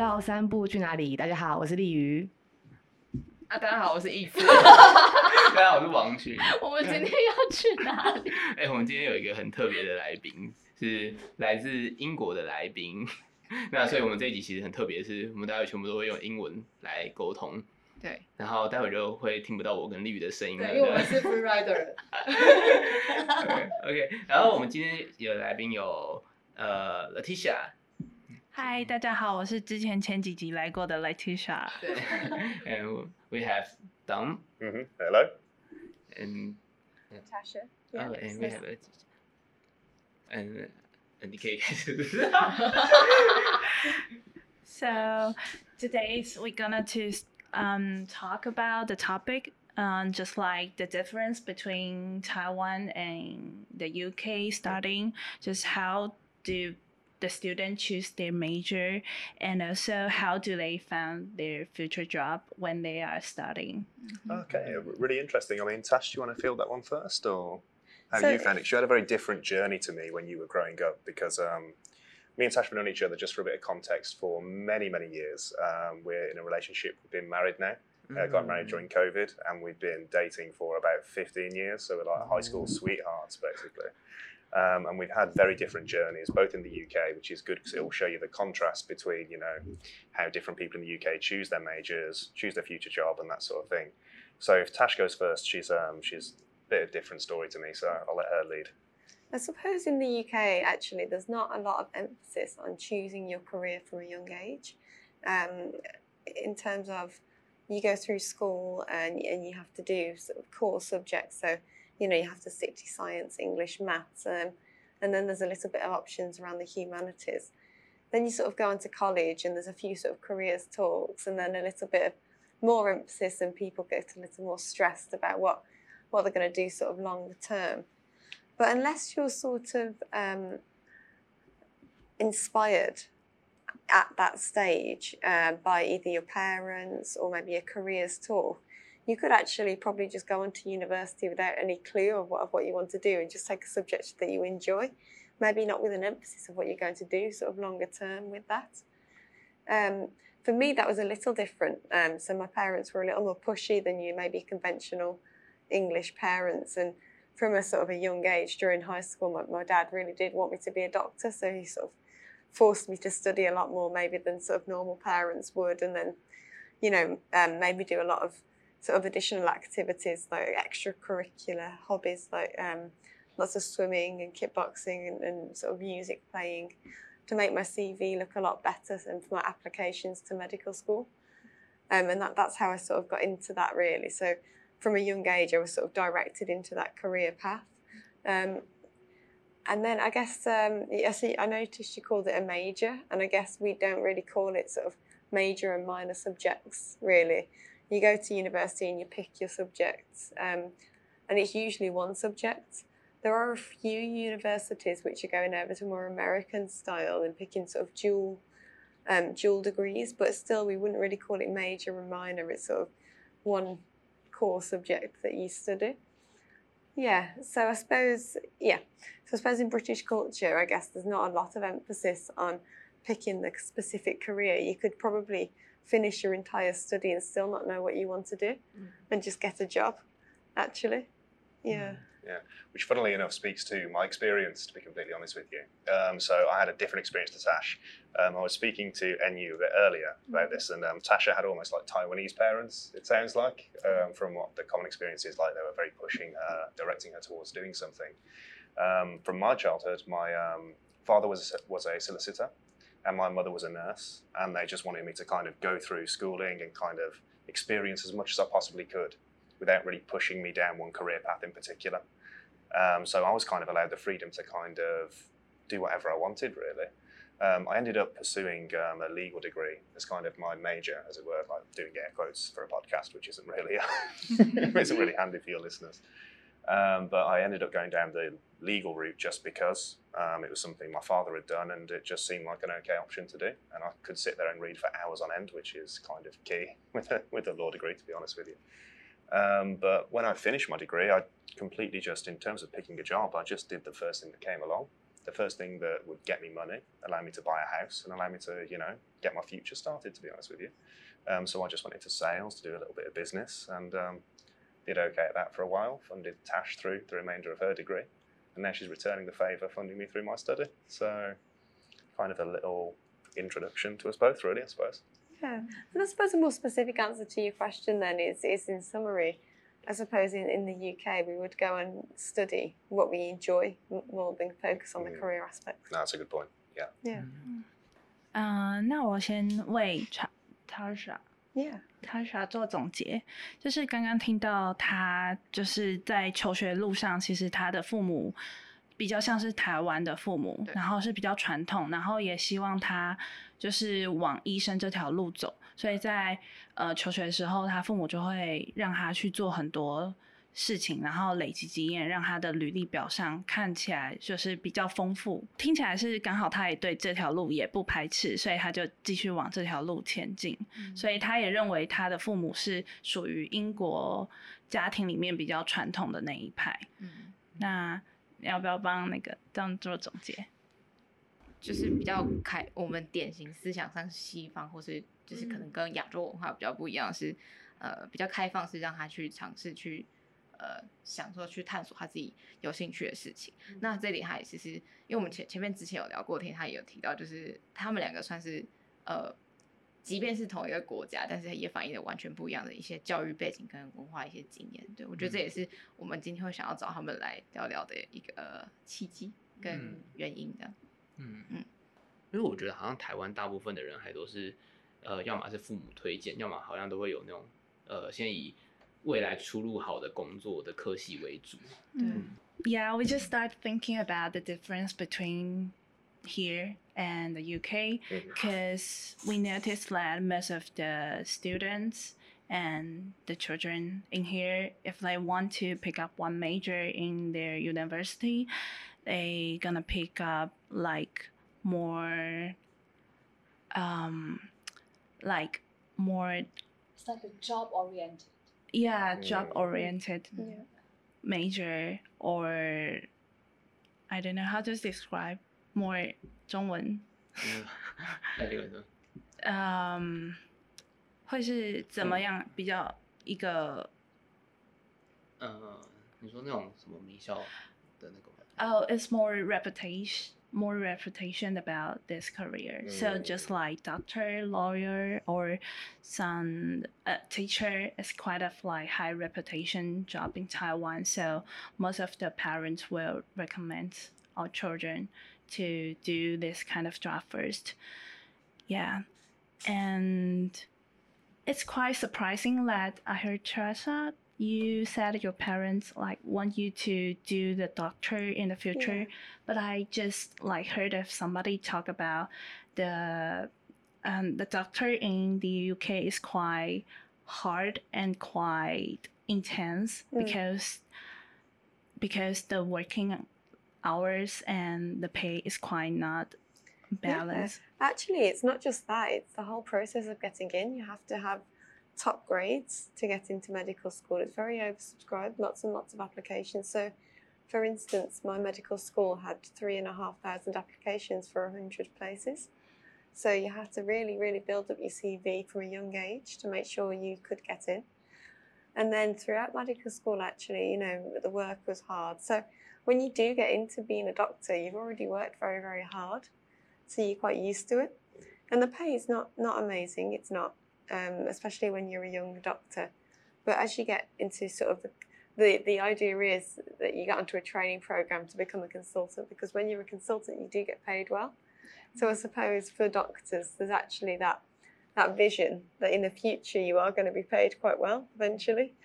到三步去哪里？大家好，我是丽瑜。啊，大家好，我是易夫。大家好，我是王群。我们今天要去哪里？哎、我们今天有一个很特别的来宾，是来自英国的来宾。那所以我们这一集其实很特别，是我们待会全部都会用英文来沟通，对然后待会就会听不到我跟丽宇的声音了。对，因为我们是 free rider。OK OK，然后我们今天有来宾有呃 Letitia，嗨，大家好，我是之前前几集来过的 Leticia。and we have Dom. Mm -hmm. Hello. And Natasha. Yeah, oh, and we have a, and and DK. so today we're gonna to um, talk about the topic um, just like the difference between Taiwan and the UK, starting just how do the student choose their major, and also how do they find their future job when they are studying. Okay, really interesting. I mean, Tash, do you want to field that one first, or how So- you found it? You had a very different journey to me when you were growing up because um, me and Tash have known each other just for a bit of context for many, many years. Um, we're in a relationship. We've been married now. Uh, got married during COVID, and we've been dating for about 15 years. So we're like high school sweethearts, basically. Um, and we've had very different journeys, both in the UK, which is good because it will show you the contrast between, you know, how different people in the UK choose their majors, choose their future job, and that sort of thing. So if Tash goes first, she's um, she's a bit of a different story to me, so I'll let her lead. I suppose in the UK, actually, there's not a lot of emphasis on choosing your career from a young age. Um, in terms of you go through school and, and you have to do sort of core subjects, so you know you have to stick to science, English, maths, um, and then there's a little bit of options around the humanities. Then you sort of go into college and there's a few sort of careers talks, and then a little bit of more emphasis, and people get a little more stressed about what what they're going to do sort of longer term. But unless you're sort of um, inspired at that stage uh, by either your parents or maybe a careers talk, you could actually probably just go on to university without any clue of what, of what you want to do and just take a subject that you enjoy. Maybe not with an emphasis of what you're going to do, sort of longer term with that. Um, for me, that was a little different. Um, so my parents were a little more pushy than you, maybe conventional English parents. And from a sort of a young age during high school, my, my dad really did want me to be a doctor. So he sort of forced me to study a lot more maybe than sort of normal parents would. And then, you know, um, made me do a lot of sort of additional activities like extracurricular hobbies like um, lots of swimming and kickboxing and, and sort of music playing to make my CV look a lot better and for my applications to medical school. Um, and that, that's how I sort of got into that really. So from a young age, I was sort of directed into that career path. Um, and then I guess um, see. I noticed you called it a major, and I guess we don't really call it sort of major and minor subjects. Really, you go to university and you pick your subjects, um, and it's usually one subject. There are a few universities which are going over to more American style and picking sort of dual um, dual degrees, but still we wouldn't really call it major and minor. It's sort of one core subject that you study. Yeah, so I suppose, yeah, so I suppose in British culture, I guess there's not a lot of emphasis on picking the specific career. You could probably finish your entire study and still not know what you want to do and just get a job, actually. Yeah. Yeah. Which funnily enough speaks to my experience, to be completely honest with you. Um, so I had a different experience to Tash. Um, I was speaking to NU a bit earlier about this, and um, Tasha had almost like Taiwanese parents, it sounds like, um, from what the common experience is like. They were very pushing her, directing her towards doing something. Um, from my childhood, my um, father was a, was a solicitor, and my mother was a nurse, and they just wanted me to kind of go through schooling and kind of experience as much as I possibly could without really pushing me down one career path in particular. Um, so I was kind of allowed the freedom to kind of do whatever I wanted, really. Um, I ended up pursuing um, a legal degree as kind of my major, as it were, like doing air quotes for a podcast, which isn't really isn't really handy for your listeners. Um, but I ended up going down the legal route just because um, it was something my father had done, and it just seemed like an okay option to do. And I could sit there and read for hours on end, which is kind of key with a, with a law degree, to be honest with you. Um, but when I finished my degree, I completely just, in terms of picking a job, I just did the first thing that came along. the first thing that would get me money, allow me to buy a house, and allow me to, you know, get my future started. To be honest with you, um, so I just went into sales to do a little bit of business, and um, did okay at that for a while. Funded Tash through the remainder of her degree, and now she's returning the favour, funding me through my study. So, kind of a little introduction to us both, really, I suppose. Yeah. And I suppose a more specific answer to your question then is, is in summary, I suppose in, in the UK we would go and study what we enjoy m- more than focus on the Mm. career aspects. That's a good point. Yeah. Yeah. 嗯、那我先为 Cha- Tasha Yeah. Tasha 做总结，就是刚刚听到他就是在求学路上，其实他的父母比较像是台湾的父母，然后是比较传统，然后也希望他就是往医生这条路走，所以在呃求学的时候，他父母就会让他去做很多事情，然后累积经验，让他的履历表上看起来就是比较丰富。听起来是刚好他也对这条路也不排斥，所以他就继续往这条路前进。所以他也认为他的父母是属于英国家庭里面比较传统的那一派。嗯，那你要不要帮那个这样做总结？就是比较开，我们典型思想上西方，或是就是可能跟亚洲文化比较不一样，是呃比较开放，是让他去尝试去呃想说去探索他自己有兴趣的事情。那这里他也是是因为我们前前面之前有聊过天，他也有提到，就是他们两个算是呃。即便是同一个国家，但是也反映了完全不一样的一些教育背景跟文化一些经验。对我觉得这也是我们今天会想要找他们来聊聊的一个、呃、契机跟嗯原因的。嗯嗯因为我觉得好像台湾大部分的人还都是，呃，要么是父母推荐，要么好像都会有那种，呃，先以 未来出路好的工作的科系为主。嗯 Yeah, we just start thinking about the difference between here and the UK Mhm. because we noticed that most of the students and the children in here, if they want to pick up one major in their university, they gonna pick up like more, um, like more, It's like a job oriented. yeah, job Mm. oriented Yeah. major or I don't know how to describe more 中文，嗯，那这个呢？嗯，会是怎么样比较一个呃，你说那种什么名校的那个吗？ oh it's more reputation more reputation about this career. So Mm. just like doctor lawyer or some uh, teacher is quite of like high reputation job in taiwan. So most of the parents will recommend our children to do this kind of job first. Yeah. And it's quite surprising that i heard Teresa, you said your parents like want you to do the doctor in the future but i just like heard of somebody talk about the um, the doctor in the uk is quite hard and quite intense Mm. because because the working hours and the pay is quite not balanced Actually, it's not just that, it's the whole process of getting in. You have to have top grades to get into medical school. It's very oversubscribed, lots and lots of applications. So, for instance, my medical school had three and a half thousand applications for a hundred places. So you have to really, really build up your CV from a young age to make sure you could get in. And then throughout medical school, actually, you know, the work was hard. So when you do get into being a doctor, you've already worked very, very hard so you're quite used to it. And the pay is not not amazing. It's not, um, especially when you're a young doctor. But as you get into sort of the, the the idea is that you get onto a training program to become a consultant because when you're a consultant, you do get paid well. So I suppose for doctors, there's actually that that vision that in the future you are going to be paid quite well eventually.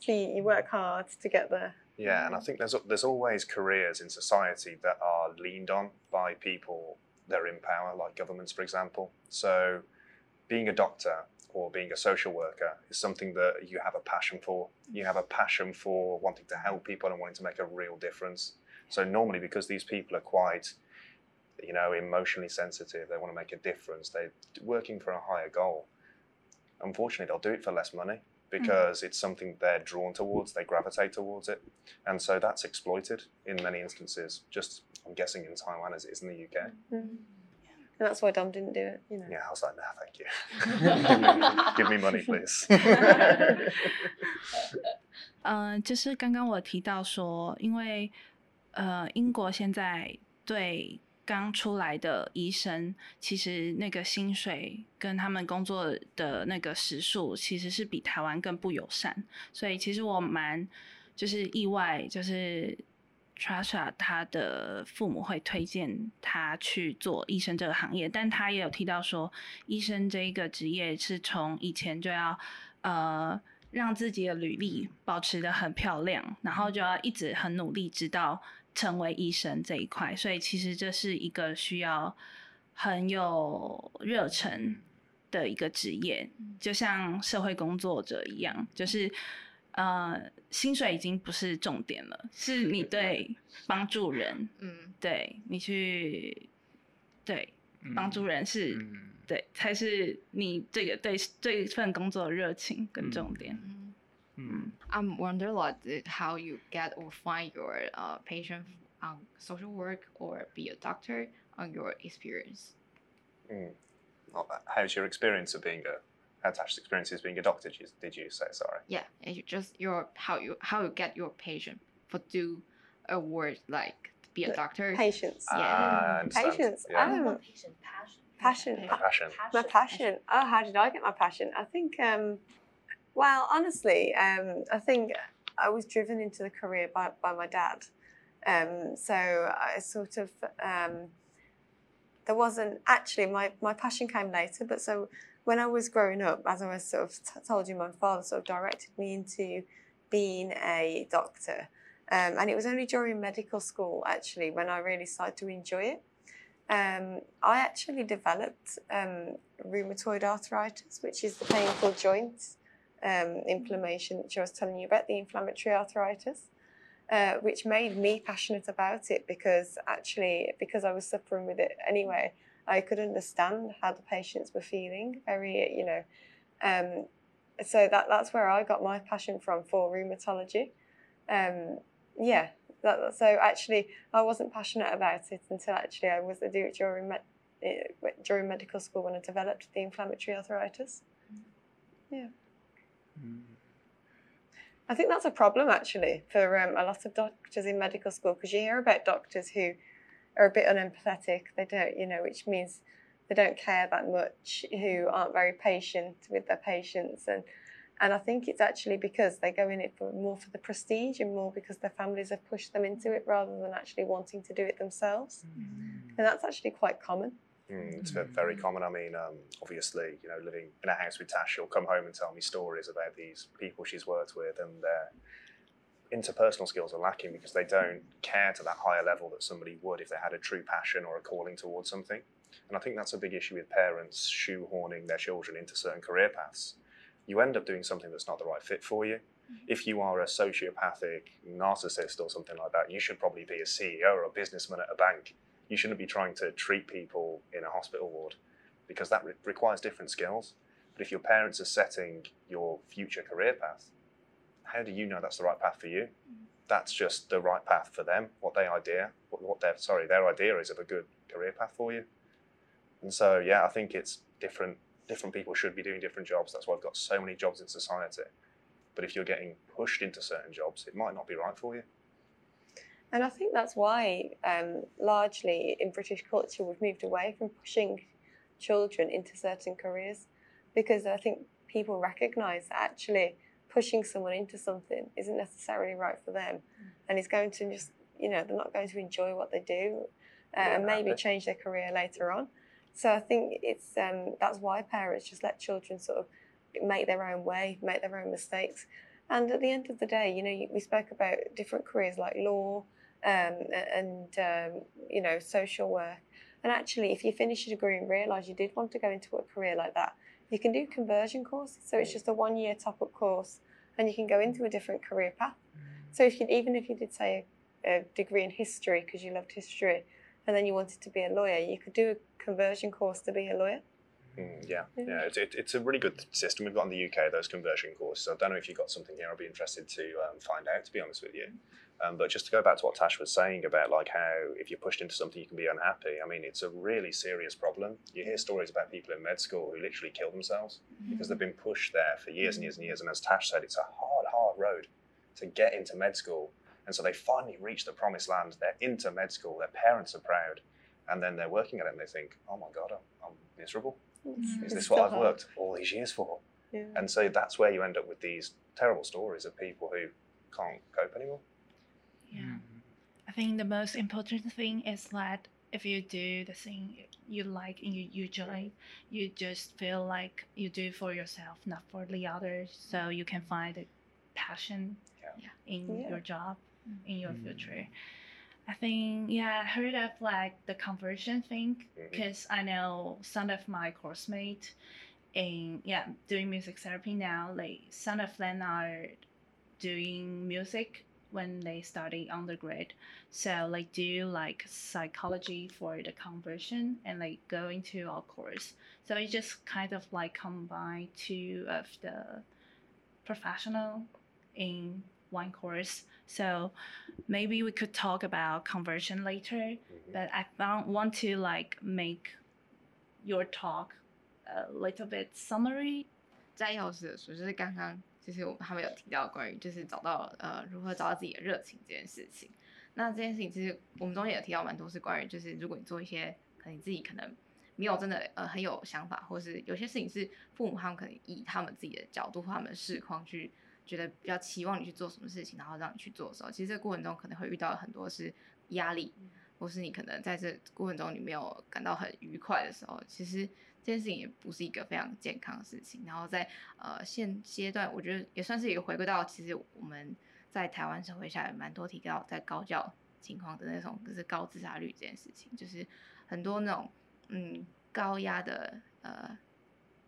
So you, you work hard to get there. Yeah, and I think there's there's always careers in society that are leaned on by people that are in power, like governments, for example. So, being a doctor or being a social worker is something that you have a passion for. You have a passion for wanting to help people and wanting to make a real difference. So normally, because these people are quite, you know, emotionally sensitive, they want to make a difference. They're working for a higher goal. Unfortunately, they'll do it for less money because it's something they're drawn towards. They gravitate towards it and so that's exploited in many instances just I'm guessing in Taiwan as it is in the UK. Mm. And that's why Dom didn't do it, you know. Yeah, I was like, nah, thank you. Give me money, please. 嗯，就是刚刚我提到说，因为呃，英国现在对刚出来的医生，其实那个薪水跟他们工作的那个时数，其实是比台湾更不友善。所以其实我蛮就是意外，就是 Rasha，他的父母会推荐他去做医生这个行业，但他也有提到说，医生这一个职业是从以前就要呃让自己的履历保持的很漂亮，然后就要一直很努力，直到成为医生这一块。所以其实这是一个需要很有热忱的一个职业，就像社会工作者一样，就是。呃，薪水已经不是重点了，是你对帮助人，嗯对你去对帮助人是，嗯对才是你这个对这份工作的热情跟重点。嗯。嗯 I'm wonder a lot that how you get or find your uh, patient on social work or be a doctor on your experience. Mm. Oh, How's your experience of being a how Tash's experience as being a doctor? Did you, say sorry? Yeah, and you just your how you how you get your patient for do a word like be a doctor. Patience. Yeah. Ah, I understand. Patience. Yeah. Um, Not patient, passion. passion. Passion. my passion. Oh, how did I get my passion? I think, um, well, honestly, um, I think I was driven into the career by, by my dad. Um, so I sort of, um, there wasn't actually, my, my passion came later, but so when I was growing up, as I was sort of t- told you, my father sort of directed me into being a doctor. Um, and it was only during medical school, actually, when I really started to enjoy it. Um, I actually developed um, rheumatoid arthritis, which is the painful joint um, inflammation, which I was telling you about, the inflammatory arthritis, uh, which made me passionate about it because actually, because I was suffering with it anyway, I could understand how the patients were feeling. Very, you know, um, so that that's where I got my passion from for rheumatology. Um, yeah, that, so actually, I wasn't passionate about it until actually I was do it during med- eh, during medical school when I developed the inflammatory arthritis. Mm. I think that's a problem actually for um, a lot of doctors in medical school because you hear about doctors who are a bit unempathetic. They don't, you know, which means they don't care that much, who aren't very patient with their patients, and and I think it's actually because they go in it for more for the prestige and more because their families have pushed them into it rather than actually wanting to do it themselves. And that's actually quite common. Mm, it's very common. I mean, um, obviously, you know, living in a house with Tash, she'll come home and tell me stories about these people she's worked with, and their interpersonal skills are lacking because they don't care to that higher level that somebody would if they had a true passion or a calling towards something. And I think that's a big issue with parents shoehorning their children into certain career paths. You end up doing something that's not the right fit for you. Mm-hmm. If you are a sociopathic narcissist or something like that, you should probably be a CEO or a businessman at a bank you shouldn't be trying to treat people in a hospital ward because that re- requires different skills. But if your parents are setting your future career path, how do you know that's the right path for you? That's just the right path for them. What they idea, what, what their sorry, their idea is of a good career path for you. And so, yeah, I think it's different. Different people should be doing different jobs. That's why we've got so many jobs in society. But if you're getting pushed into certain jobs, it might not be right for you. And I think that's why, um, largely in British culture, we've moved away from pushing children into certain careers because I think people recognise that actually pushing someone into something isn't necessarily right for them and it's going to just, you know, they're not going to enjoy what they do uh, Yeah, and maybe change their career later on. So I think it's um, that's why parents just let children sort of make their own way, make their own mistakes. And at the end of the day, you know, you- we spoke about different careers like law, um, and um, you know social work. And actually, if you finish a degree and realise you did want to go into a career like that, you can do conversion courses. So it's just a one-year top-up course, and you can go into a different career path. So if you even if you did say a, degree in history because you loved history, and then you wanted to be a lawyer, you could do a conversion course to be a lawyer. Mm, yeah, Yeah. yeah, it's, it, it's a really good system we've got in the UK. Those conversion courses. I don't know if you've got something here. I'd be interested to um, find out. To be honest with you, Um, but just to go back to what Tash was saying about like how if you're pushed into something you can be unhappy. I mean, it's a really serious problem. You hear stories about people in med school who literally kill themselves mm-hmm. because they've been pushed there for years and mm-hmm. years and years. And as Tash said, it's a hard, hard road to get into med school. And so they finally reach the promised land. They're into med school. Their parents are proud, and then they're working at it and they think, "Oh my God, I'm, I'm miserable. It's- Is this what I've hard. worked all these years for?" Yeah. And so that's where you end up with these terrible stories of people who can't cope anymore. Yeah. I think the most important thing is that if you do the thing you like and you, enjoy, you just feel like you do for yourself, not for the others. So you can find a passion Yeah. in Yeah. your job, in your Mm. future. I think, yeah, I heard of like the conversion thing because I know some of my course mates in, yeah, doing music therapy now, like some of them are doing music when they study undergrad. So like do like psychology for the conversion and like go into our course. So it just kind of like combine two of the professional in one course. So maybe we could talk about conversion later, but I don't want to like make your talk a little bit summary 摘要式的说，就是刚刚 其实我他们有提到关于就是找到呃如何找到自己的热情这件事情。那这件事情其实我们中间也提到蛮多是关于就是如果你做一些可能你自己可能没有真的呃很有想法，或是有些事情是父母他们可能以他们自己的角度或他们的视况去觉得比较期望你去做什么事情，然后让你去做的时候，其实这个过程中可能会遇到很多是压力，或是你可能在这过程中你没有感到很愉快的时候，其实这件事情也不是一个非常健康的事情。然后在呃现阶段，我觉得也算是一个回归到其实我们在台湾社会下也蛮多提到在高教情况的那种就是高自杀率这件事情，就是很多那种嗯高压的呃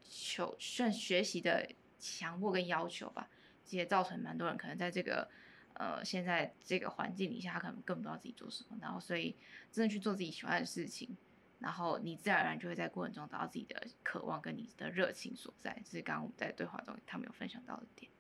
求算学习的强迫跟要求吧，其实也造成蛮多人可能在这个呃现在这个环境底下，他可能更不知道自己做什么，然后所以真的去做自己喜欢的事情，然后你自然而然就会在过程中找到自己的渴望跟你的热情所在，这是刚刚我们在对话中他们有分享到的点。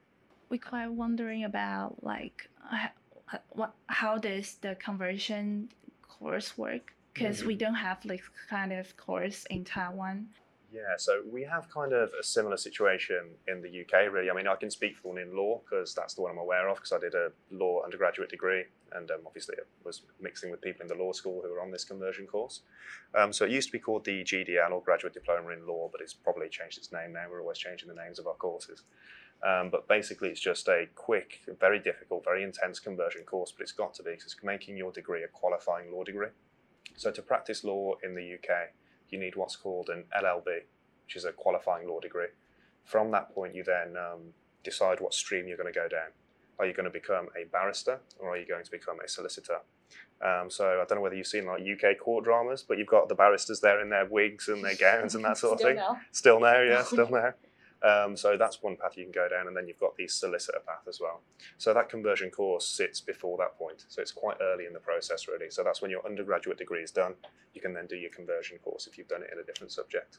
we quite wondering about like h- h- what how does the conversion course work because we don't have like kind of course in Taiwan. Yeah, so we have kind of a similar situation in the UK, really. I mean, I can speak for one in law because that's the one I'm aware of because I did a law undergraduate degree and um, obviously I was mixing with people in the law school who were on this conversion course. Um, so it used to be called the GDL or Graduate Diploma in Law, but it's probably changed its name now. We're always changing the names of our courses. Um, but basically, it's just a quick, very difficult, very intense conversion course, but it's got to be because it's making your degree a qualifying law degree. So to practice law in the UK, you need what's called an LLB, which is a qualifying law degree. From that point, you then um, decide what stream you're going to go down. Are you going to become a barrister or are you going to become a solicitor? Um, so I don't know whether you've seen like UK court dramas, but you've got the barristers there in their wigs and their gowns and that sort of thing. now. Still now, yeah, still now. Um, so that's one path you can go down, and then you've got the solicitor path as well. So that conversion course sits before that point, so it's quite early in the process, really. So that's when your undergraduate degree is done. You can then do your conversion course if you've done it in a different subject.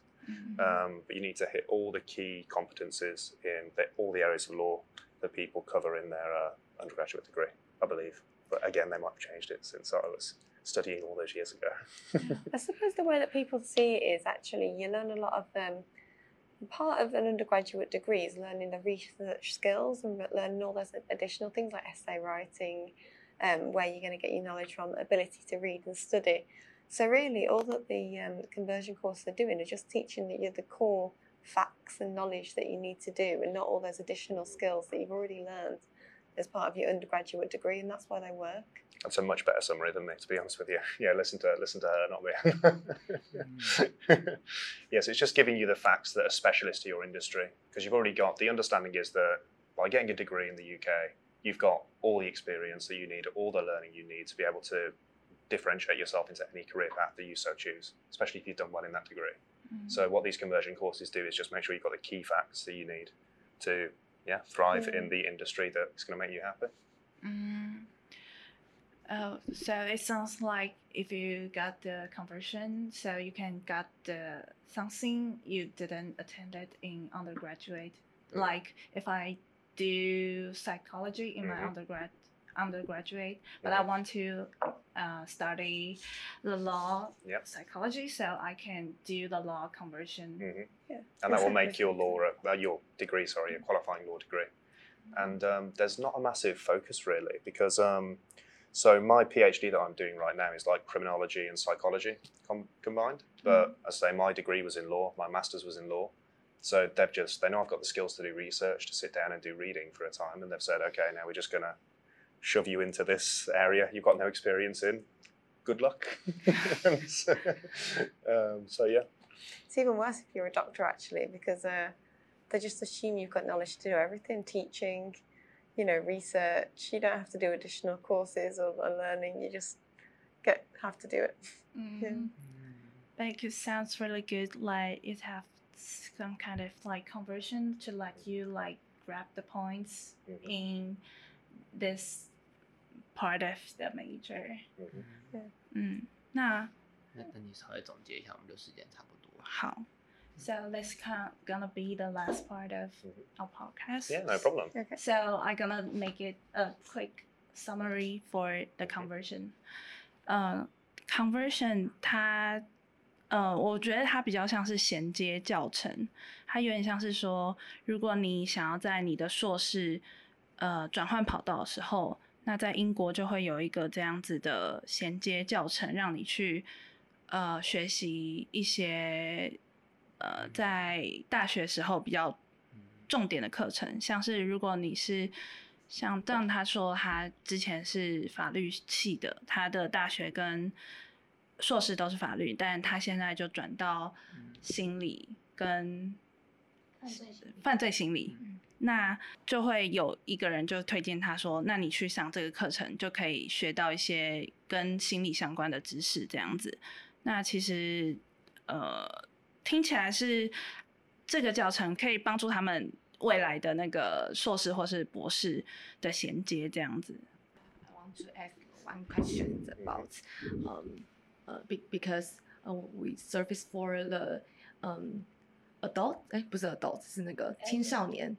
Um, but you need to hit all the key competencies in the, all the areas of law that people cover in their uh, undergraduate degree, I believe. But again, they might have changed it since I was studying all those years ago. I suppose the way that people see it is actually you learn a lot of um, part of an undergraduate degree is learning the research skills and learning all those additional things like essay writing, um, where you're going to get your knowledge from, ability to read and study. So really, all that the um, conversion courses are doing are just teaching you the core facts and knowledge that you need to do, and not all those additional skills that you've already learned as part of your undergraduate degree, and that's why they work. That's a much better summary than me, to be honest with you. Yeah, listen to listen to her, not me. yes, it's just giving you the facts that are specialist to your industry because you've already got the understanding is that by getting a degree in the UK, you've got all the experience that you need, all the learning you need to be able to differentiate yourself into any career path that you so choose, especially if you've done well in that degree. So what these conversion courses do is just make sure you've got the key facts that you need to yeah thrive in the industry that's going to make you happy. Mm. Oh, so it sounds like if you got the conversion, so you can get the something you didn't attend it in undergraduate. Mm. Like if I do psychology in my Mhm. undergrad, undergraduate, but I Mhm. want to uh, study the law Yep. psychology, so I can do the law conversion. Mhm. Yeah. and that will make your law, uh, your degree, sorry, a qualifying law degree. And um, there's not a massive focus really because um, so my PhD that I'm doing right now is like criminology and psychology com- combined. But as I say, my degree was in law, my master's was in law. So they've just they know I've got the skills to do research, to sit down and do reading for a time, and they've said, okay, now we're just gonna shove you into this area you've got no experience in. Good luck. so, um, so yeah. It's even worse if you're a doctor, actually, because uh, they just assume you've got knowledge to do everything teaching, you know, research. You don't have to do additional courses or, or learning. You just get have to do it. Mhm. Like it sounds really good. Like it have some kind of like conversion to let you like grab the points Mhm. in this part of the major. 嗯哼嗯，那那那你稍微总结一下，我们就时间差不多。好。 So this kind gonna be the last part of Mhm. our podcast. Yeah, no problem. Okay. So I'm gonna make it a quick summary for the conversion. 呃、c o n v e r s i o n 它，呃，我觉得它比较像是衔接教程，它有点像是说，如果你想要在你的硕士，呃，转换跑道的时候，那在英国就会有一个这样子的衔接教程，让你去，呃，学习一些， 呃，在大学时候比较重点的课程，像是如果你是像样他说他之前是法律系的，他的大学跟硕士都是法律，但他现在就转到心理跟犯罪心理。犯罪心理，那就会有一个人就推荐他说，那你去上这个课程就可以学到一些跟心理相关的知识，这样子。那其实呃听起来是这个教程可以帮助他们未来的那个硕士或是博士的衔接，这样子。I want to ask one question about um uh, be, because uh, we service for the um adult 哎不是 adult 是那个青少年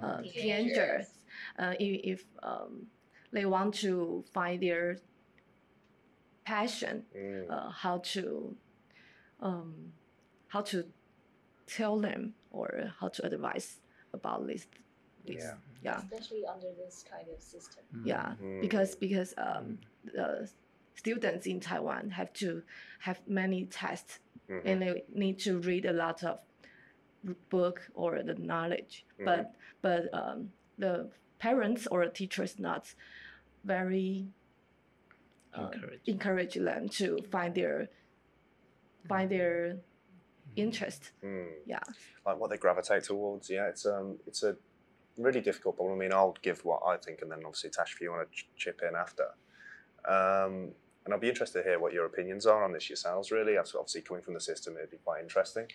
呃 teenagers. 呃 if if um they want to find their passion Mm. uh, how to um how to tell them or how to advise about this this Yeah. yeah especially under this kind of system. yeah Mm. because because um the students in taiwan have to have many tests Mhm. and they need to read a lot of book or the knowledge but but um the parents or teachers not very uh, Encourage. encourage them to find their find their interest Mm. yeah like what they gravitate towards. Yeah, it's um, it's a really difficult problem. I mean, I'll give what I think, and then obviously Tash, if you want to ch- chip in after. Um, and I'll be interested to hear what your opinions are on this yourselves. Really, obviously coming from the system, it'd be quite interesting.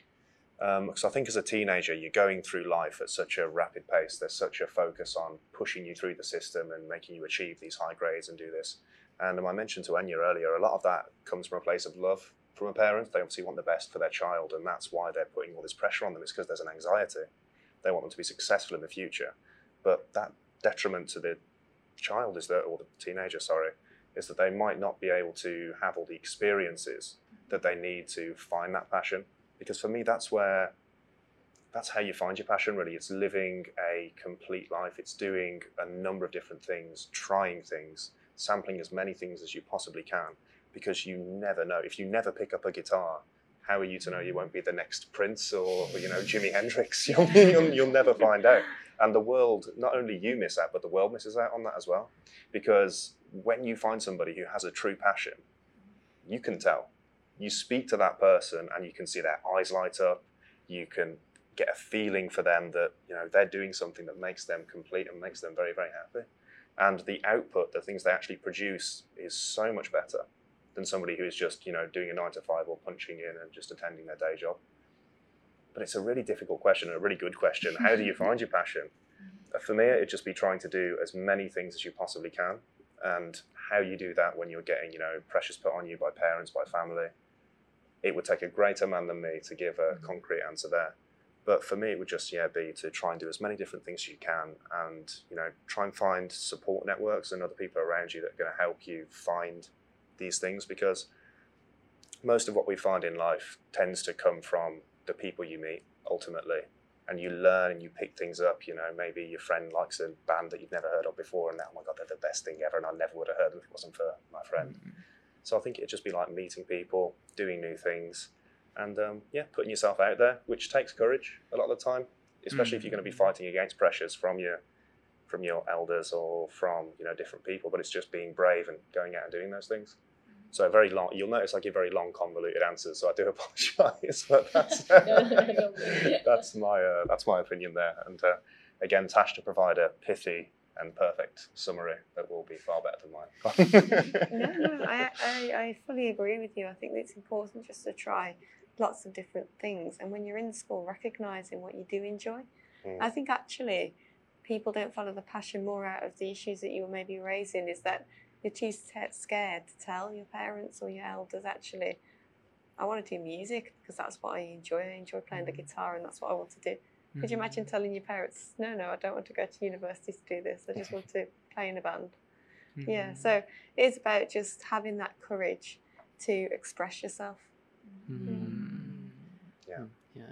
Because I think as a teenager, you're going through life at such a rapid pace. There's such a focus on pushing you through the system and making you achieve these high grades and do this. And um, I mentioned to Enya earlier, a lot of that comes from a place of love from a parent. They obviously want the best for their child, and that's why they're putting all this pressure on them. It's because there's an anxiety. They want them to be successful in the future. But that detriment to the child is that, or the teenager, sorry, is that they might not be able to have all the experiences that they need to find that passion. Because for me, that's where that's how you find your passion really it's living a complete life it's doing a number of different things trying things sampling as many things as you possibly can because you never know. If you never pick up a guitar how are you to know you won't be the next prince or you know jimi hendrix? You'll, you'll, you'll never find out. And the world not only you miss out but the world misses out on that as well. Because when you find somebody who has a true passion you can tell. You speak to that person and you can see their eyes light up. You can get a feeling for them that you know they're doing something that makes them complete and makes them very very happy. And the output the things they actually produce is so much better than somebody who is just you know doing a nine to five or punching in and just attending their day job. But it's a really difficult question and a really good question. How do you find your passion? Uh, for me it'd just be trying to do as many things as you possibly can and how you do that when you're getting you know pressures put on you by parents by family. It would take a greater man than me to give a concrete answer there. But for me, it would just yeah be to try and do as many different things as you can, and you know try and find support networks and other people around you that are going to help you find these things because most of what we find in life tends to come from the people you meet ultimately. And you learn and you pick things up you know. Maybe your friend likes a band that you've never heard of before and now oh my god they're the best thing ever and i never would have heard them if it wasn't for my friend. So i think it'd just be like meeting people doing new things and um, yeah putting yourself out there which takes courage a lot of the time especially if you're going to be fighting against pressures from your from your elders or from you know different people but it's just being brave and going out and doing those things so very long. You'll notice I give very long, convoluted answers. So I do apologise, but that's that's my uh, that's my opinion there. And uh, again, Tash to provide a pithy and perfect summary that will be far better than mine. no, no, I, I, I fully agree with you. I think it's important just to try lots of different things. And when you're in school, recognizing what you do enjoy. Mm. I think actually people don't follow the passion more out of the issues that you were maybe raising is that you're too scared to tell your parents or your elders actually I want to do music because that's what I enjoy. I enjoy playing the guitar and that's what I want to do. Could you imagine telling your parents, no, no, I don't want to go to university to do this. I just want to play in a band. Yeah, so it's about just having that courage to express yourself. Yeah. Yeah.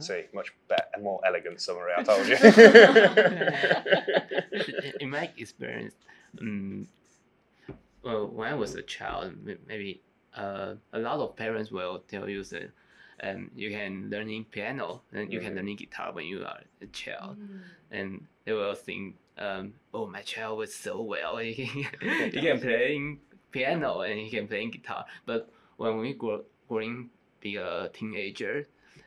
See, much better and more elegant summary. I told you. In my experience, um, well, when I was a child, maybe uh, a lot of parents will tell you that um, you can learning piano and you can Mhm. learning guitar when you are a child, and they will think, um, oh, my child was so well, he can, he can playing piano and he can playing guitar. But when we grow, growing be a teenager,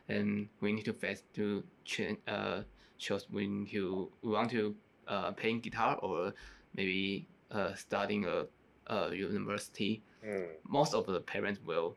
and we need to face to change, uh, choose to we want to uh, playing guitar or maybe uh, studying a, a university. Mm, Most of the parents will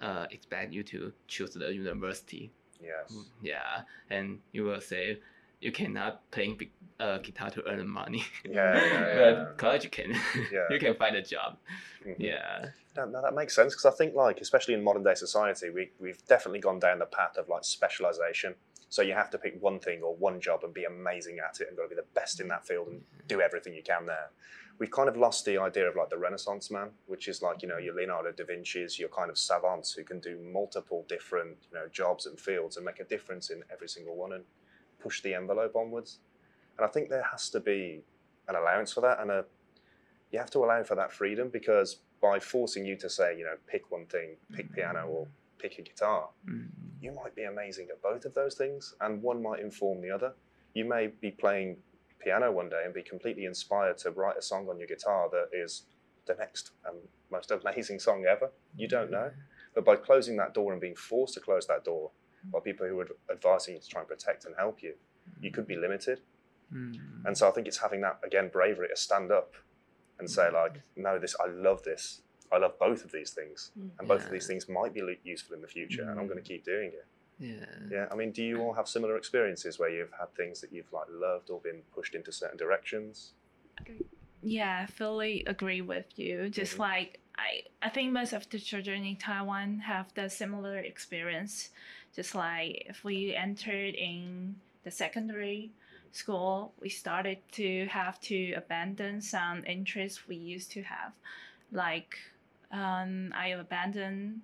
uh, expect you to choose the university. yes. Yeah, and you will say you cannot playing uh, guitar to earn money. Yeah, yeah, yeah. but college you can. Yeah. you can find a job. Mhm. Yeah. No, no, that makes sense because I think, like, especially in modern day society, we we've definitely gone down the path of like specialization. So you have to pick one thing or one job and be amazing at it and got to be the best in that field and do everything you can there. We've kind of lost the idea of like the Renaissance man, which is like you know your Leonardo da Vinci's, your kind of savants who can do multiple different you know jobs and fields and make a difference in every single one and push the envelope onwards. And I think there has to be an allowance for that and a you have to allow for that freedom because by forcing you to say, you know, pick one thing, pick piano or pick a guitar, Mm. you might be amazing at both of those things and one might inform the other. You may be playing piano one day and be completely inspired to write a song on your guitar that is the next um, most amazing song ever. You don't know. But by closing that door and being forced to close that door by people who are advising you to try and protect and help you, you could be limited. Mm. And so I think it's having that again bravery to stand up and say like, no, this I love this. I love both of these things, and both of these things might be useful in the future, and I'm going to keep doing it. Yeah. Yeah, I mean, do you all have similar experiences where you've had things that you've like loved or been pushed into certain directions? Yeah, I fully agree with you. Just Mhm. like I, I think most of the children in Taiwan have the similar experience. Just like if we entered in the secondary school, we started to have to abandon some interests we used to have. Like um, I abandoned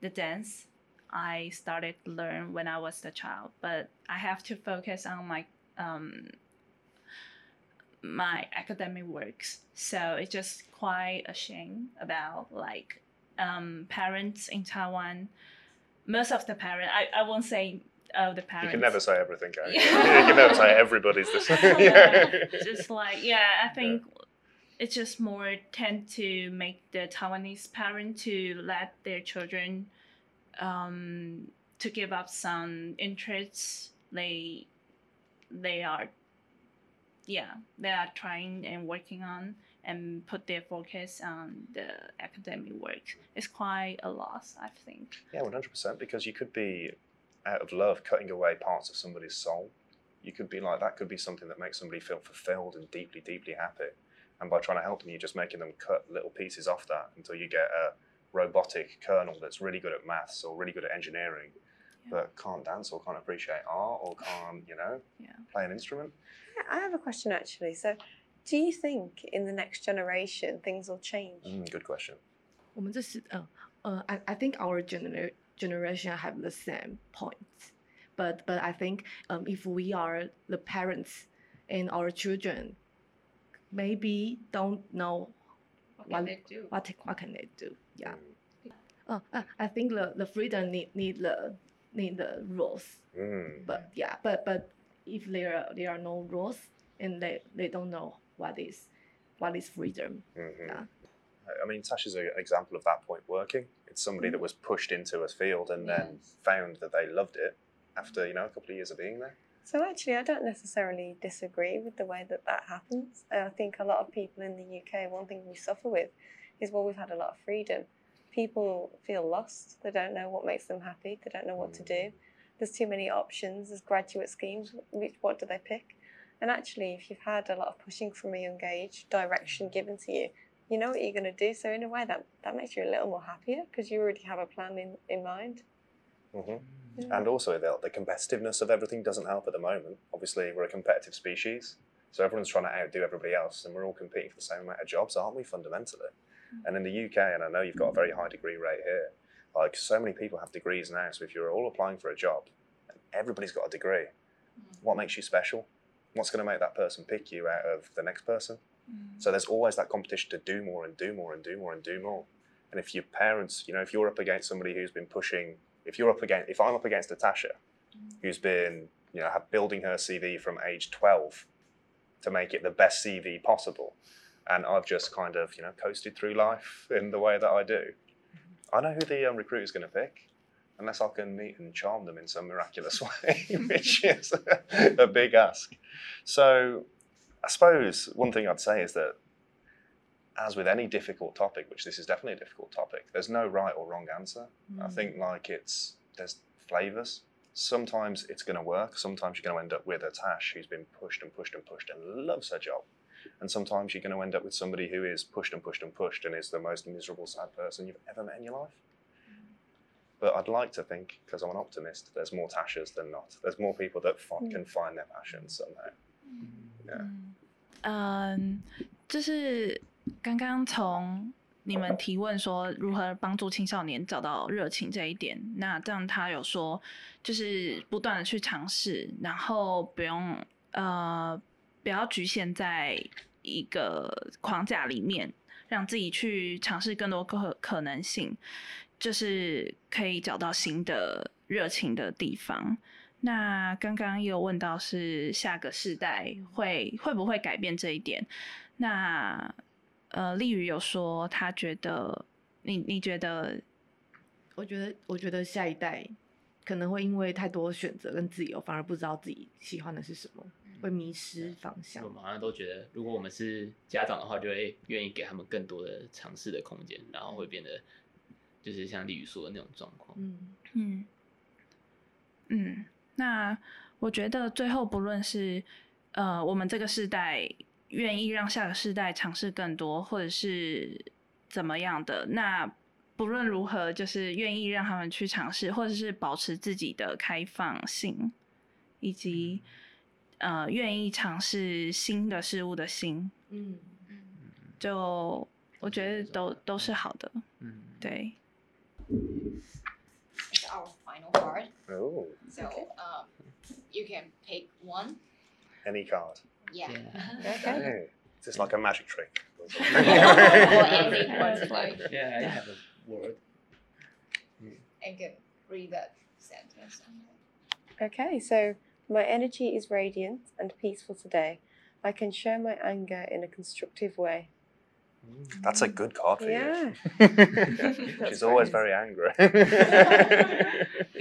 the dance I started to learn when I was a child, but I have to focus on my um, my academic works. So it's just quite a shame about like um, parents in Taiwan. Most of the parents, I, I won't say uh, the parents. You can never say everything, can you? You can never say everybody's the same. yeah. just like yeah, I think it's just more tend to make the Taiwanese parent to let their children um, to give up some interests they they are yeah they are trying and working on and put their focus on the academic work. It's quite a loss, I think. Yeah, one hundred percent. Because you could be out of love cutting away parts of somebody's soul. You could be like that. Could be something that makes somebody feel fulfilled and deeply, deeply happy. And by trying to help them, you're just making them cut little pieces off that until you get a robotic kernel that's really good at maths or really good at engineering. but can't dance or can't appreciate art or can't, you know, Yeah. play an instrument. I have a question actually. So, do you think in the next generation things will change? Mm, good question. 我们这是呃呃，I I think our gener generation have the same points, but but I think um if we are the parents and our children maybe don't know what can they do? what what can they do? Yeah. Mm. Uh, uh, I think the the freedom need need the need the rules, Mm. but yeah, but but if there are, there are no rules and they they don't know what is what is freedom. Mhm. Yeah. I mean, Tasha's an example of that point working. It's somebody that was pushed into a field and then found that they loved it after, you know, a couple of years of being there. So actually, I don't necessarily disagree with the way that that happens. I think a lot of people in the UK, one thing we suffer with is well, we've had a lot of freedom. People feel lost. They don't know what makes them happy. They don't know what to do. Mm. There's too many options. There's graduate schemes. Which what do they pick? And actually, if you've had a lot of pushing from a young age, direction given to you, you know what you're going to do. So in a way, that that makes you a little more happier because you already have a plan in in mind. Hmm And also, the, the competitiveness of everything doesn't help at the moment. Obviously, we're a competitive species, so everyone's trying to outdo everybody else, and we're all competing for the same amount of jobs, aren't we, fundamentally? Mm. And in the UK, and I know you've got a very high degree rate here, like so many people have degrees now, so if you're all applying for a job, and everybody's got a degree, mm. what makes you special? What's going to make that person pick you out of the next person? Mm. So there's always that competition to do more and do more and do more and do more. And if your parents, you know, if you're up against somebody who's been pushing, if you're up against, if I'm up against Natasha, who's been, you know, building her CV from age 12 to make it the best CV possible, and I've just kind of, you know, coasted through life in the way that I do, I know who the um, recruiter's going to pick. Unless I can meet and charm them in some miraculous way, which is a big ask. So, I suppose one thing I'd say is that, as with any difficult topic, which this is definitely a difficult topic, there's no right or wrong answer. Mm. I think like it's there's flavors. Sometimes it's going to work. Sometimes you're going to end up with a Tash who's been pushed and pushed and pushed and loves her job. And sometimes you're going to end up with somebody who is pushed and pushed and pushed and is the most miserable, sad person you've ever met in your life. Mm. But I'd like to think, because I'm an optimist, there's more Tashas than not. There's more people that f- mm. can find their passion somehow. Mm. Yeah. Mm. Um, 刚刚从你们提问说如何帮助青少年找到热情这一点，那这样他有说就是不断的去尝试，然后不用呃不要局限在一个框架里面，让自己去尝试更多可可能性，就是可以找到新的热情的地方。那刚刚也有问到是下个世代会会不会改变这一点？那呃，丽宇有说他觉得你你觉得我觉得，我觉得下一代可能会因为太多选择跟自由，反而不知道自己喜欢的是什么，会迷失方向我。们好像都觉得，如果我们是家长的话，就会愿意给他们更多的尝试的空间，然后会变得就是像丽宇说的那种状况。嗯，嗯嗯，那我觉得最后不论是呃我们这个世代愿意让下个世代尝试更多，或者是怎么样的，那不论如何，就是愿意让他们去尝试，或者是保持自己的开放性，以及呃愿意尝试新的事物的心，嗯，就我觉得都都是好的，嗯，对。It's our final card. Oh, So um, you can pick one. any card. Yeah. Okay. Hey, is this like a magic trick? or any like. Yeah, I have a word. And can read that sentence. Okay, so my energy is radiant and peaceful today. I can show my anger in a constructive way. Mm. That's a good card for Yeah. you. She's always very angry.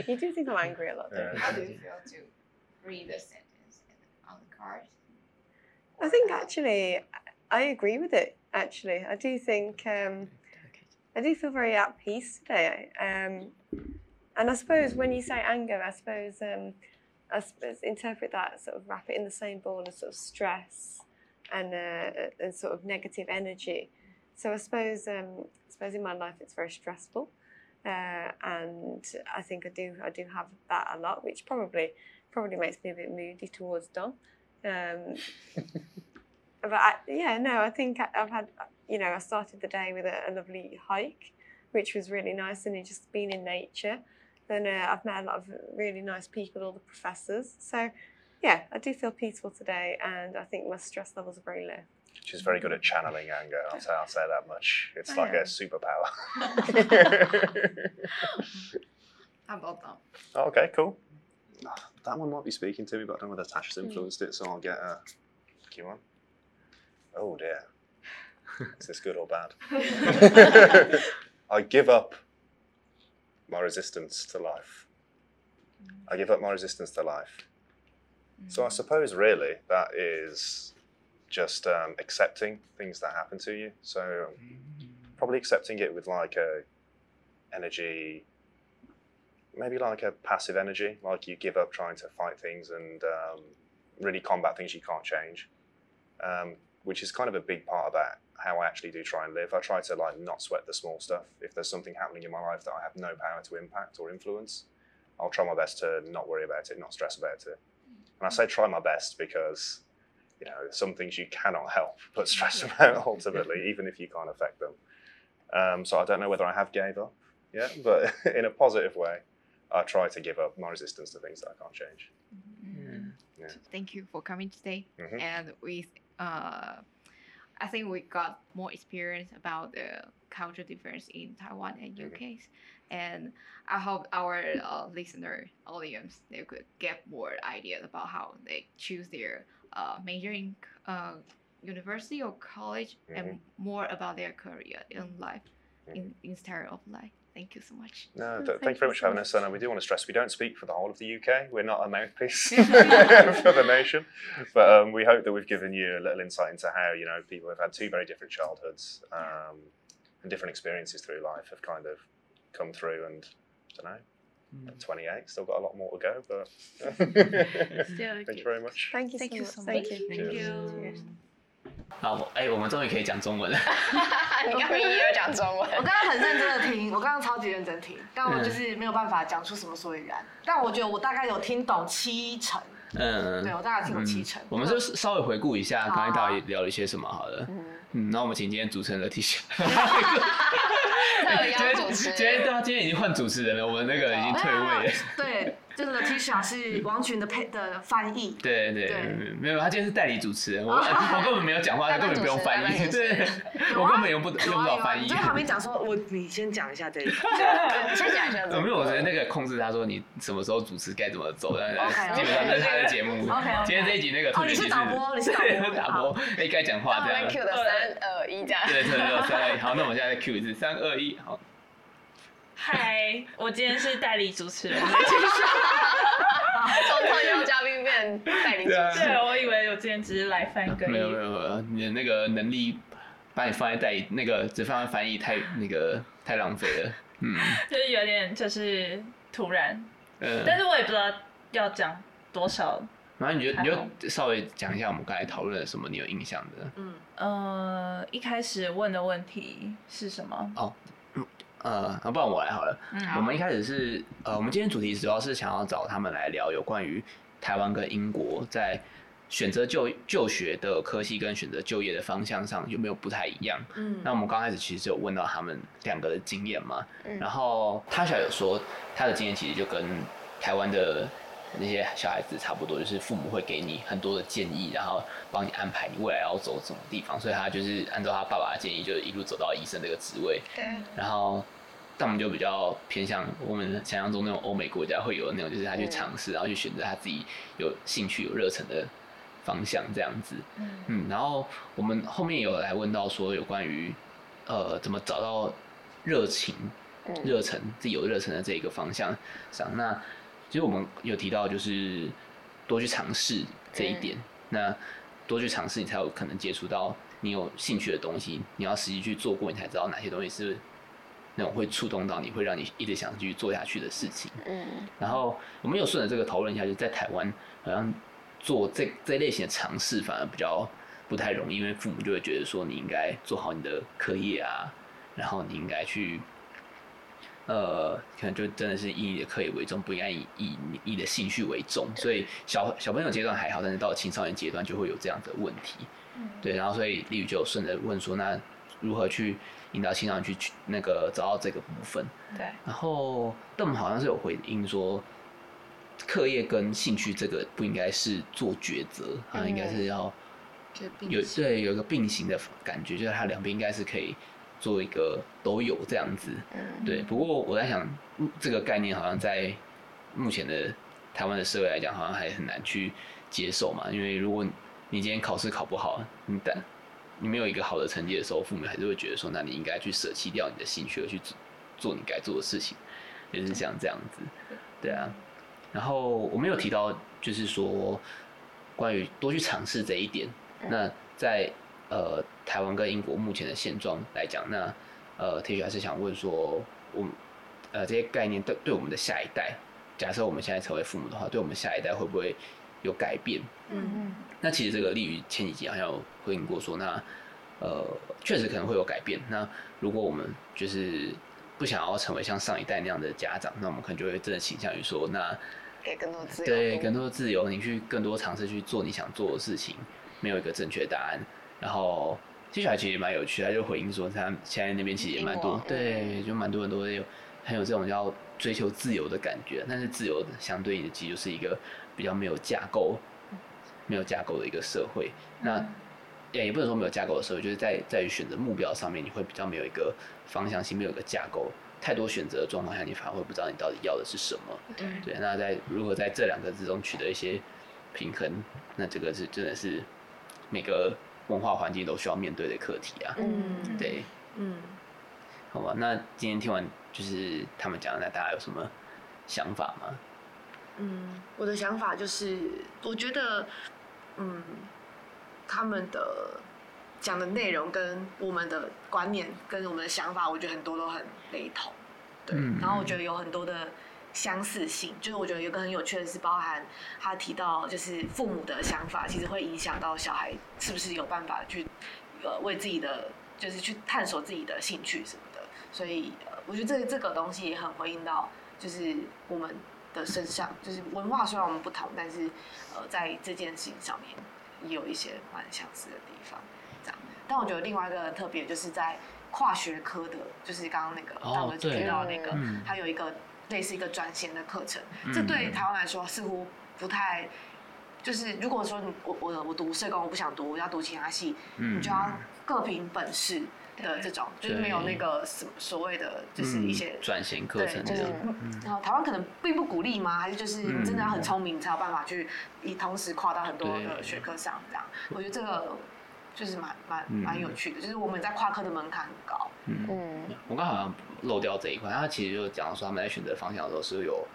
You do think I'm angry a lot, don't you? How do you feel to read the sentence on the card? I think actually, I agree with it. Actually, I do think um, I do feel very at peace today. Um, and I suppose when you say anger, I suppose um, I suppose interpret that sort of wrap it in the same ball as sort of stress and uh, and sort of negative energy. So I suppose um, I suppose in my life it's very stressful, uh, and I think I do I do have that a lot, which probably probably makes me a bit moody towards Don. Um, but I, yeah, no, I think I- I've had you know I started the day with a, a lovely hike, which was really nice, and it just being in nature. Then uh, I've met a lot of really nice people, all the professors. So yeah, I do feel peaceful today, and I think my stress levels are very low. She's very good at channeling anger. I'll say, I'll say that much. It's I like a superpower. How about that? Oh, okay, cool. That one might be speaking to me, but I don't know whether Tasha's hmm. influenced it, so I'll get a cue on. Oh dear. Is this good or bad? I give up my resistance to life. I give up my resistance to life. So I hmm. suppose really that is just um, accepting things that happen to you. So probably accepting it with like a energy, maybe like a passive energy, like you give up trying to fight things and um, really combat things you can't change, um, which is kind of a big part about how I actually do try and live. I try to like not sweat the small stuff. If there's something happening in my life that I have no power to impact or influence, I'll try my best to not worry about it, not stress about it. And I say try my best because you know some things you cannot help but stress about ultimately, even if you can't affect them. Um, so I don't know whether I have gave up yet, but in a positive way, I try to give up my resistance to things that I can't change. Yeah. So thank you for coming today. Mhm. And we, uh, I think we got more experience about the culture difference in Taiwan and Mhm. And I hope our uh, listener audience they could get more ideas about how they choose their uh, major in uh, university or college and more about their career in life in, instead of life. Thank you so much. No, th- thank thank you very you much for so having us. And we do want to stress we don't speak for the whole of the UK. We're not a mouthpiece for the nation. But um, we hope that we've given you a little insight into how, you know, people have had two very different childhoods um, and different experiences through life have kind of come through. And I don't know, Mm. at 28, still got a lot more to go. But thank you very much. Thank you Thank so you much. so Thank you. Thank you. 哎、我们终于可以讲中文了。你刚刚也有讲中文。我刚刚很认真的听，我刚刚超级认真听，但我嗯就是没有办法讲出什么所以然。但我觉得我大概有听懂七成，嗯，对我大概听懂七成。我们就稍微回顾一下好刚才到底聊了一些什么好了。嗯，那我们请今天主持人的提醒。特今天邀主持今天对啊，今天已经换主持人了，我们那个已经退位了。对，这个 Letitia 是王群的配的翻译。对对对没有，他今天是代理主持人，我 我根本没有讲话，他根本不用翻译。对，我根本用不用不到翻译你。在旁边讲说，我你先讲一下这一个。你 先讲一下没有，我觉得那个控制他说你什么时候主持该怎么走，然后基本上这是他的节目。OK，OK 今天这一集那个特哦，你是导播，你是导播，对打播，哎，该讲话这样。Q 的三二一这样。对对对，三二一，好，那我们现在 Q 一次，三二一，好。嗨，我今天是代理主持人。从特邀嘉宾变代理主持对，人。我以为我今天只是来翻个译。没有没有没有，你的那个能力把你放在代理，那个只放在翻译太那个太浪费了。嗯就是有点就是突然，呃，但是我也不知道要讲多少。然后你就你就稍微讲一下我们刚才讨论了什么，你有印象的？嗯，呃，一开始问的问题是什么？呃，那不然我来好了。嗯我们一开始是呃，我们今天主题主要是想要找他们来聊有关于台湾跟英国在选择就就学的科系跟选择就业的方向上有没有不太一样。嗯那我们刚开始其实有问到他们两个的经验嘛，嗯然后他小有说他的经验其实就跟台湾的那些小孩子差不多，就是父母会给你很多的建议，然后帮你安排你未来要走什么地方，所以他就是按照他爸爸的建议，就一路走到医生这个职位。对，然后，但我们就比较偏向我们想象中那种欧美国家会有的那种，就是他去尝试，然后去选择他自己有兴趣、有热忱的方向这样子。嗯嗯，然后我们后面有来问到说有关于呃怎么找到热情、嗯热忱自己有热忱的这一个方向上。那其实我们有提到就是多去尝试这一点，那多去尝试，你才有可能接触到你有兴趣的东西。你要实际去做过，你才知道哪些东西是那种会触动到你，会让你一直想继续做下去的事情。嗯然后我们有顺着这个讨论一下，就是在台湾好像做这这类型的尝试反而比较不太容易，因为父母就会觉得说你应该做好你的课业啊，然后你应该去呃，可能就真的是以你的课业为重，不应该以以你你的兴趣为重。所以小小朋友阶段还好，但是到了青少年阶段就会有这样的问题。嗯对，然后所以丽宇就顺着问说，那如何去引导青少年去去那个找到这个部分？对，然后邓好像是有回应说，课业跟兴趣这个不应该是做抉择，它应该是要有对有一个并行的感觉，就是它两边应该是可以做一个都有这样子。对，不过我在想，嗯这个概念好像在目前的台湾的社会来讲，好像还很难去接受嘛。因为如果你今天考试考不好，你但你没有一个好的成绩的时候，父母还是会觉得说，那你应该去舍弃掉你的兴趣，而去做做你该做的事情，也是像这样子。对啊，然后我没有提到，就是说关于多去尝试这一点。那在呃台湾跟英国目前的现状来讲，那呃 T 恤还是想问说，我们呃这些概念对对我们的下一代，假设我们现在成为父母的话，对我们下一代会不会有改变？嗯嗯那其实这个利于前几集好像有回应过说，那呃确实可能会有改变。那如果我们就是不想要成为像上一代那样的家长，那我们可能就会真的倾向于说，那给更多自由。对更多的自由，你去更多尝试去做你想做的事情，没有一个正确答案。然后接下来其实也蛮有趣的，他就回应说，他现在那边其实也蛮多对，就蛮多人都会有很有这种要追求自由的感觉，但是自由相对应的其实就是一个比较没有架构、没有架构的一个社会。那也也不能说没有架构的社会，就是在在于选择目标上面，你会比较没有一个方向性，没有一个架构。太多选择的状况下，你反而会不知道你到底要的是什么。对，那在如何在这两个之中取得一些平衡，那这个是真的是每个文化环境都需要面对的课题啊。嗯，对，嗯，好吧，那今天听完就是他们讲的，那大家有什么想法吗？嗯，我的想法就是，我觉得，嗯，他们的讲的内容跟我们的观念跟我们的想法，我觉得很多都很雷同，对。嗯然后我觉得有很多的相似性，就是我觉得有个很有趣的是，包含他提到，就是父母的想法其实会影响到小孩是不是有办法去呃为自己的就是去探索自己的兴趣什么的。所以呃，我觉得这这个东西也很回应到就是我们的身上，就是文化虽然我们不同，但是呃在这件事情上面也有一些蛮相似的地方。这样，但我觉得另外一个特别就是在跨学科的，就是刚刚那个哦大文对提到的那个，嗯还有一个类似一个转衔的课程，嗯这对台湾来说似乎不太。就是如果说你我我我读社工，我不想读，我要读其他系，嗯你就要各凭本事的这种，就是没有那个什么所谓的就是一些嗯转型课对，就是程这样，嗯然后台湾可能并不鼓励吗？还是就是你真的要很聪明才有办法去以同时跨到很多的对学科上这样？我觉得这个就是蛮蛮嗯蛮有趣的，就是我们在跨科的门槛很高。嗯，我刚好像漏掉这一块，他其实就讲说他们在选择方向的时候是有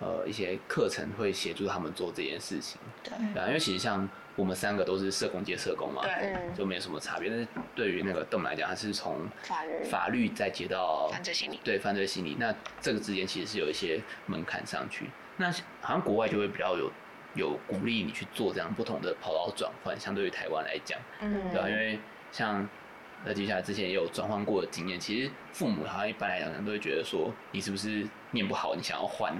呃一些课程会协助他们做这件事情。对啊，因为其实像我们三个都是社工接社工嘛，对，嗯，就没有什么差别。但是对于那个邓来讲，他是从法律法律再接到犯罪心理对犯罪心理，那这个之间其实是有一些门槛上去。那好像国外就会比较有有鼓励你去做这样不同的跑道转换，相对于台湾来讲。嗯对啊，因为像那，接下来之前也有转换过的经验，其实父母好像一般来讲都会觉得说，你是不是念不好，你想要换，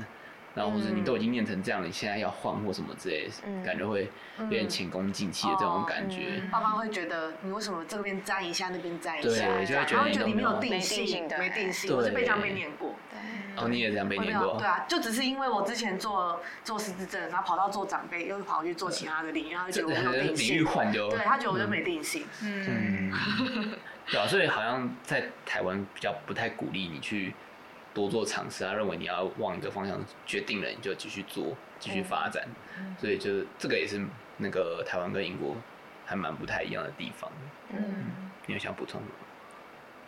然后或者你都已经念成这样了，你现在要换或什么之类的，嗯感觉会有点前功尽弃的这种感觉。爸妈会觉得你为什么这边沾一下，那边沾一下对下，就会觉得你没有定没定性没定性，对我是被这样被念过。哦，你也这样被会念过对？啊，就只是因为我之前做做失智症，然后跑到做长辈，又跑去做其他的领域，然后就觉得我没有定领域性，换就对他觉得我就没定性。嗯，嗯，对啊，所以好像在台湾比较不太鼓励你去多做尝试他，认为你要往一个方向决定了，你就继续做，继续发展。所以就这个也是那个台湾跟英国还蛮不太一样的地方。嗯你有想补充的吗？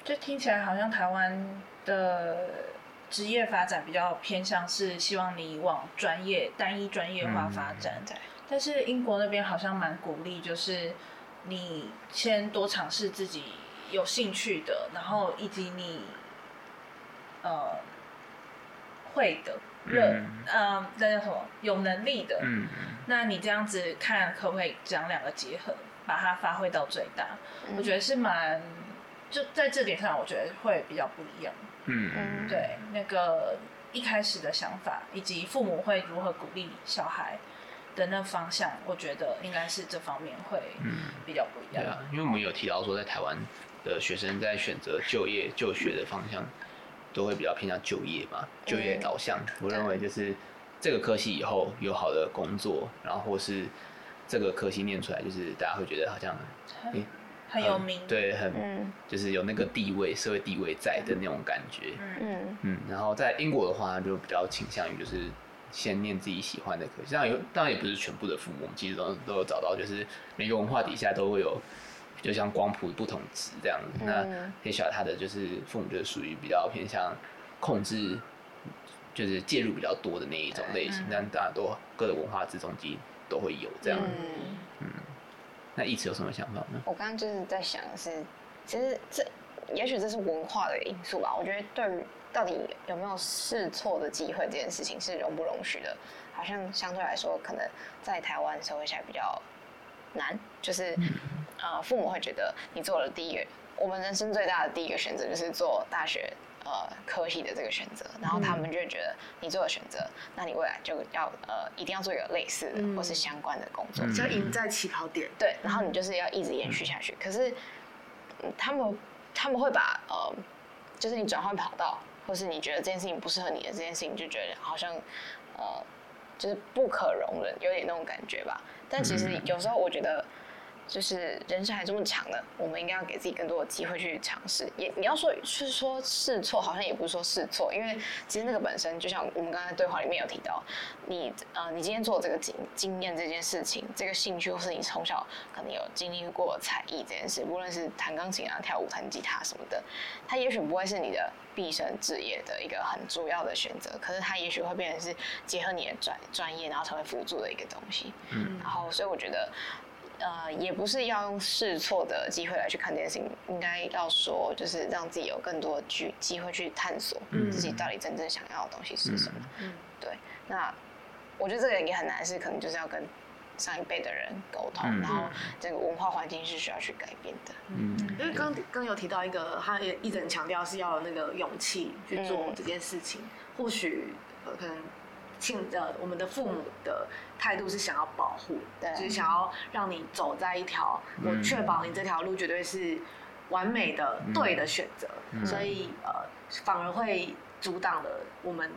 就听起来好像台湾的职业发展比较偏向是希望你往专业单一专业化发展，对但是英国那边好像蛮鼓励，就是你先多尝试自己有兴趣的，然后以及你呃会的热嗯呃那叫什么有能力的，嗯，那你这样子看可不可以将两个结合，把它发挥到最大？嗯。我觉得是蛮就在这点上，我觉得会比较不一样。嗯嗯，对那个一开始的想法，以及父母会如何鼓励小孩的那方向，我觉得应该是这方面会嗯，比较不一样。对啊，因为我们有提到说，在台湾的学生在选择就业、就学的方向，都会比较偏向就业嘛，就业导向。我认为就是这个科系以后有好的工作，然后或是这个科系念出来，就是大家会觉得好像诶很有名，对，很嗯就是有那个地位、社会地位在的那种感觉。嗯，嗯嗯，然后在英国的话，就比较倾向于就是先念自己喜欢的科系。当然有，当然也不是全部的父母，其实都都有找到，就是每个文化底下都会有，就像光谱不同值这样子。那嗯黑小他的就是父母就是属于比较偏向控制，就是介入比较多的那一种类型嗯。但大家都各个文化之中其实都会有这样。嗯，那一直有什么想法呢？我刚刚就是在想的是，其实这也许这是文化的因素吧。我觉得对于到底有没有试错的机会这件事情是容不容许的，好像相对来说，可能在台湾社会下比较难。就是呃，父母会觉得你做了第一个，我们人生最大的第一个选择就是做大学。呃，科系的这个选择，然后他们就会觉得你做了选择，那你未来就要呃一定要做一个类似的、嗯或是相关的工作，嗯就赢在起跑点。对，然后你就是要一直延续下去。可是，嗯他们他们会把呃，就是你转换跑道，或是你觉得这件事情不适合你的这件事情，就觉得好像呃，就是不可容忍，有点那种感觉吧。但其实嗯有时候我觉得。就是人生还这么长呢，我们应该要给自己更多的机会去尝试。也你要说是说试错，好像也不是说试错，因为其实那个本身就像我们刚才对话里面有提到，你呃，你今天做这个经经验这件事情，这个兴趣，或是你从小可能有经历过才艺这件事，无论是弹钢琴啊、跳舞、弹吉他什么的，它也许不会是你的毕生职业的一个很主要的选择，可是它也许会变成是结合你的专专业，然后成为辅助的一个东西。嗯然后，所以我觉得。呃，也不是要用试错的机会来去看这件事情，应该要说就是让自己有更多的机机会去探索嗯自己到底真正想要的东西是什么。嗯对，那我觉得这个也很难，是可能就是要跟上一辈的人沟通，嗯然后这个文化环境是需要去改变的。嗯因为刚刚有提到一个，他也一直很强调是要有那个勇气去做嗯这件事情。或许呃，可能亲呃，我们的父母的态度是想要保护，对就是想要让你走在一条，我嗯。确保你这条路绝对是完美的、嗯。对的选择，嗯。所以呃，反而会阻挡了我们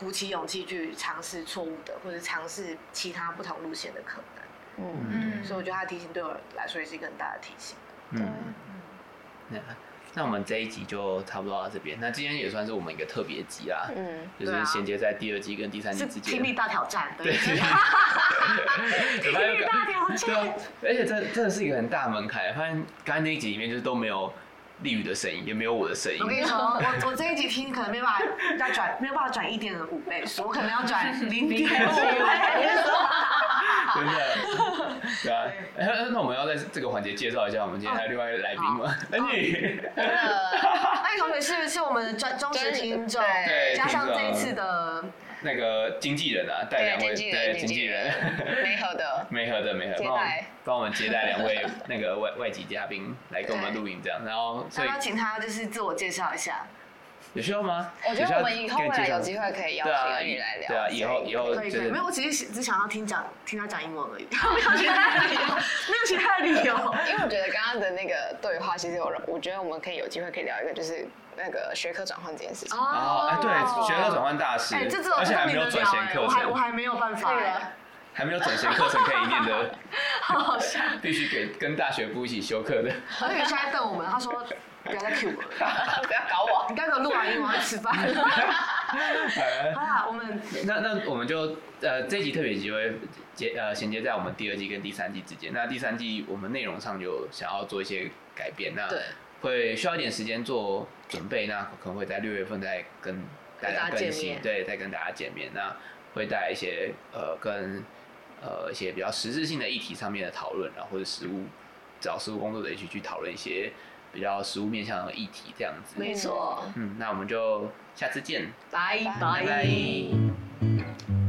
鼓起勇气去尝试错误的，或者尝试其他不同路线的可能。嗯，嗯，所以我觉得他的提醒对我来说也是一个很大的提醒。嗯，那那我们这一集就差不多到这边。那今天也算是我们一个特别集啦，嗯，就是衔接在第二季跟第三季是之间听。力大挑战，对，对，有发现大挑 对啊，而且这真的是一个很大门槛。发现刚才那一集里面就是都没有丽宇的声音，也没有我的声音我。跟你说，我我这一集听可能没办法要转，没有办法转一点五倍速，我可能要转零点五倍速。真的，对啊。哎那我们要在这个环节介绍一下我们今天还有另外一个来宾吗？恩女，那同学是是我们的专忠实听众，对。加上这一次的那个经纪人啊，带对两位经纪人对经纪人，没合的，没合的没合，接待。帮我们接待两位 那个外外籍嘉宾来跟我们录影这样，然后所以要不要请他就是自我介绍一下？有需要吗？我觉得我们以后未来有机会会可以邀请恩宇来聊。对啊，以后以后可以没有，我只是只想要听讲听他讲英文而已，没有其他的理由，没有其他的理由。因为我觉得刚刚的那个对话，其实有，我觉得我们可以有机会可以聊一个，就是那个学科转换这件事情。哦，哎对，学科转换大师，哎，这只有而且还没有转衔课我还我程，还没有办法还没有转型课程可以念的，好好笑。必须给跟大学部一起修课的。而且现在瞪我们，他说不要再 Q 我了，不要搞我。你刚刚录完音我要吃饭。好啦，我们那那我们就呃这一集特别集会接呃衔接在我们第二季跟第三季之间。那第三季我们内容上就想要做一些改变，那对会需要一点时间做准备，那可能会在六月份再跟大家更新，见面对，再跟大家见面。那会带来一些呃跟呃一些比较实质性的议题上面的讨论，然后或者实务找实务工作者一起去讨论一些比较实物面向的议题这样子，没错。嗯，那我们就下次见，拜拜。